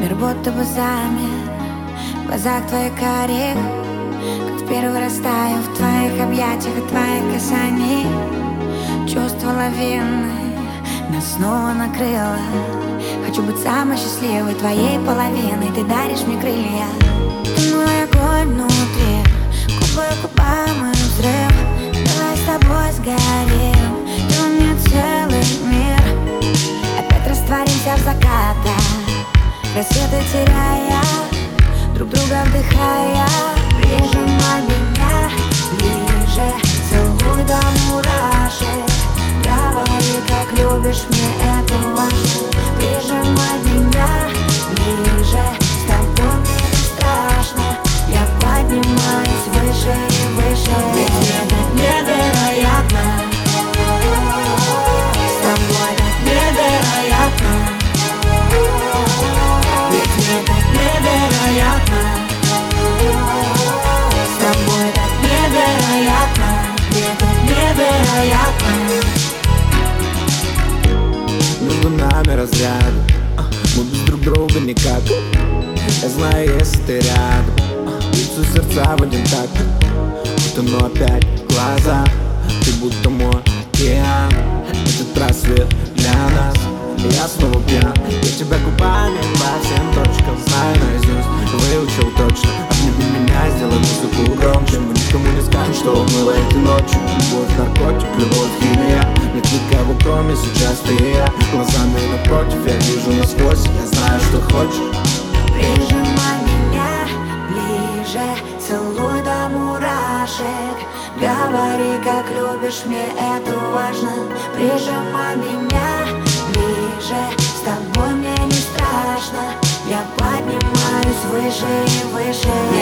Мир будто бы замер в глазах твоих карих Как в первый раз таю в твоих объятиях и твоих касаний. Чувство лавины нас снова накрыло. Хочу быть самой счастливой твоей половиной. Ты даришь мне крылья. Ты мой огонь внутри. Губы губами взрыв. Закатах Рассветы теряя Друг друга вдыхая Прижимай меня ближе. Целуй до мурашек Говори, как любишь мне Я знаю, если ты рядом. А, Бьются сердца в один Будто, но опять глаза. Ты будто мой океан. Этот рассвет для нас. Я снова пьян. Я тебя губами по всем точкам Знаю. Наизусть, выучил точно. Обними меня, сделай музыку громче. Мы никому не скажем, что было этой ночью Любовь, наркотик, любовь, химия. Нет никого, кроме сейчас ты и я. Глазами напротив, я вижу насквозь. Я знаю, что хочешь Прижимай меня ближе, целуй до мурашек. Говори, как любишь, мне это важно. Прижимай меня ближе, с тобой мне не страшно. Я поднимаюсь выше и выше